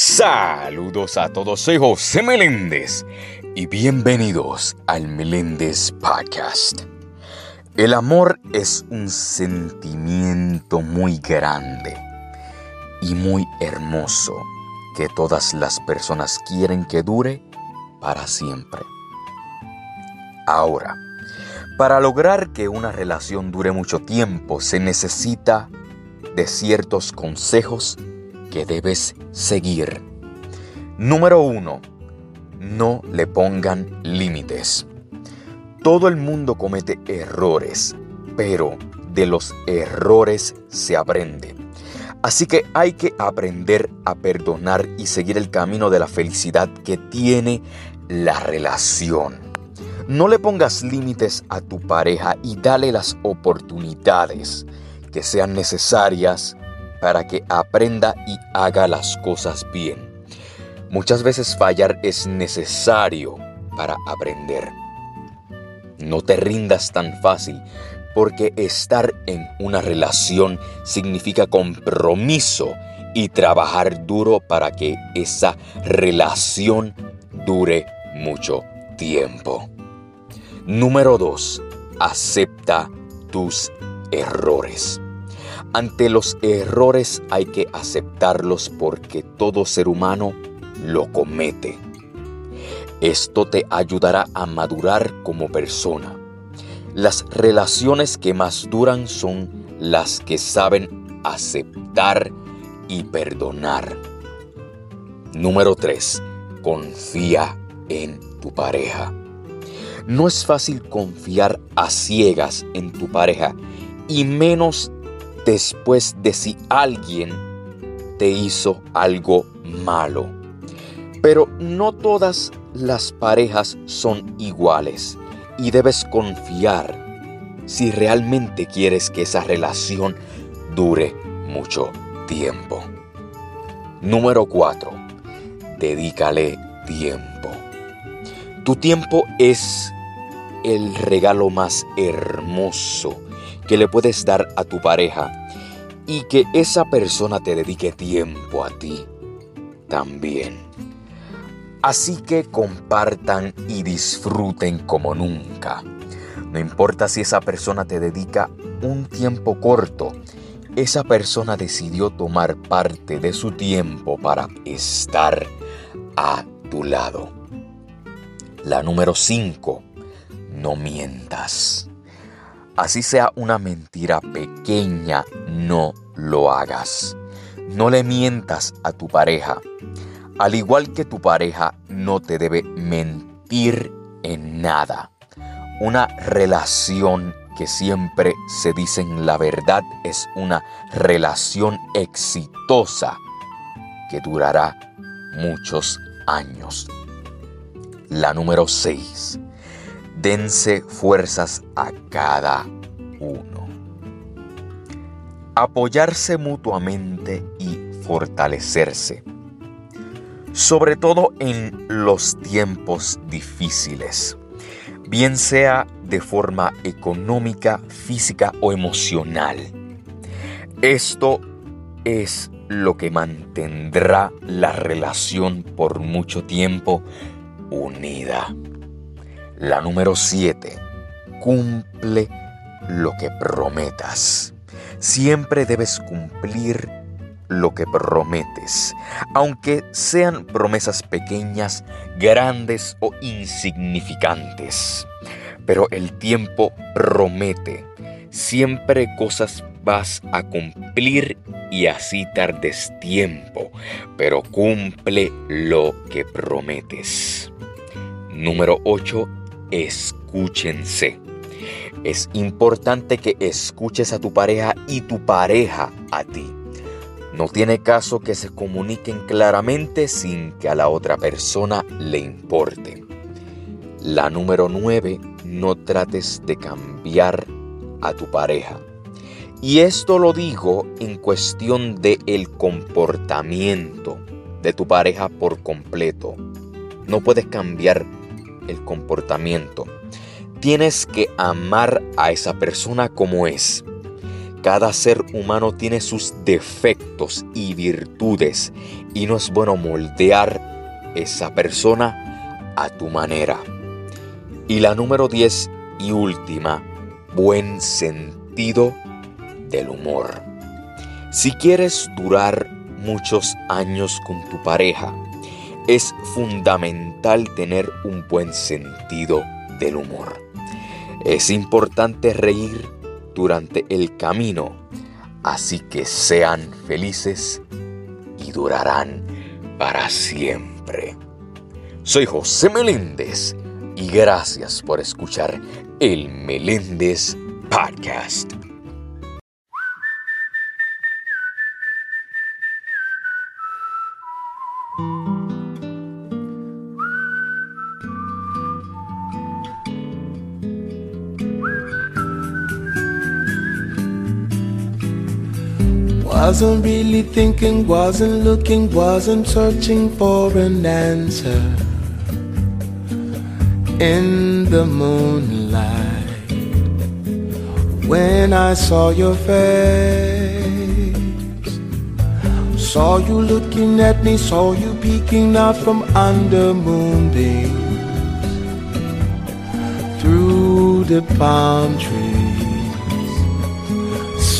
Saludos a todos, soy José Meléndez y bienvenidos al Meléndez Podcast. El amor es un sentimiento muy grande y muy hermoso que todas las personas quieren que dure para siempre. Ahora, para lograr que una relación dure mucho tiempo se necesita de ciertos consejos que debes seguir. Número 1. No le pongan límites. Todo el mundo comete errores, pero de los errores se aprende. Así que hay que aprender a perdonar y seguir el camino de la felicidad que tiene la relación. No le pongas límites a tu pareja y dale las oportunidades que sean necesarias para que aprenda y haga las cosas bien. Muchas veces fallar es necesario para aprender. No te rindas tan fácil porque estar en una relación significa compromiso y trabajar duro para que esa relación dure mucho tiempo. Número 2. Acepta tus errores. Ante los errores hay que aceptarlos porque todo ser humano lo comete. Esto te ayudará a madurar como persona. Las relaciones que más duran son las que saben aceptar y perdonar. Número 3. Confía en tu pareja. No es fácil confiar a ciegas en tu pareja y menos después de si alguien te hizo algo malo. Pero no todas las parejas son iguales y debes confiar si realmente quieres que esa relación dure mucho tiempo. Número 4. Dedícale tiempo. Tu tiempo es el regalo más hermoso que le puedes dar a tu pareja y que esa persona te dedique tiempo a ti también. Así que compartan y disfruten como nunca. No importa si esa persona te dedica un tiempo corto, esa persona decidió tomar parte de su tiempo para estar a tu lado. La número 5. No mientas. Así sea una mentira pequeña, no lo hagas. No le mientas a tu pareja. Al igual que tu pareja no te debe mentir en nada. Una relación que siempre se dicen la verdad es una relación exitosa que durará muchos años. La número 6 dense fuerzas a cada uno. Apoyarse mutuamente y fortalecerse, sobre todo en los tiempos difíciles, bien sea de forma económica, física o emocional. Esto es lo que mantendrá la relación por mucho tiempo unida. La número 7. Cumple lo que prometas. Siempre debes cumplir lo que prometes, aunque sean promesas pequeñas, grandes o insignificantes. Pero el tiempo promete. Siempre cosas vas a cumplir y así tardes tiempo, pero cumple lo que prometes. Número 8 escúchense. Es importante que escuches a tu pareja y tu pareja a ti. No tiene caso que se comuniquen claramente sin que a la otra persona le importe. La número 9, no trates de cambiar a tu pareja. Y esto lo digo en cuestión de el comportamiento de tu pareja por completo. No puedes cambiar el comportamiento. Tienes que amar a esa persona como es. Cada ser humano tiene sus defectos y virtudes y no es bueno moldear esa persona a tu manera. Y la número 10 y última, buen sentido del humor. Si quieres durar muchos años con tu pareja, es fundamental tener un buen sentido del humor. Es importante reír durante el camino, así que sean felices y durarán para siempre. Soy José Meléndez y gracias por escuchar el Meléndez Podcast. Wasn't really thinking, wasn't looking, wasn't searching for an answer. In the moonlight, when I saw your face, saw you looking at me, saw you peeking out from under moonbeams through the palm trees,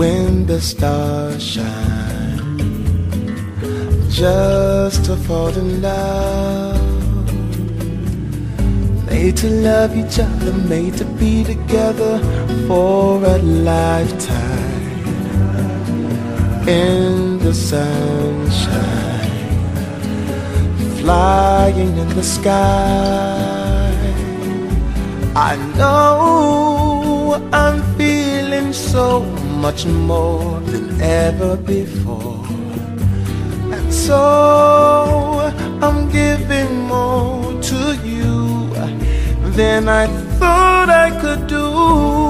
When the stars shine just to fall in love. Made to love each other, made to be together for a lifetime. In the sunshine, flying in the sky. I know I'm feeling so much more than ever before. And so I'm giving more to you than I thought I could do.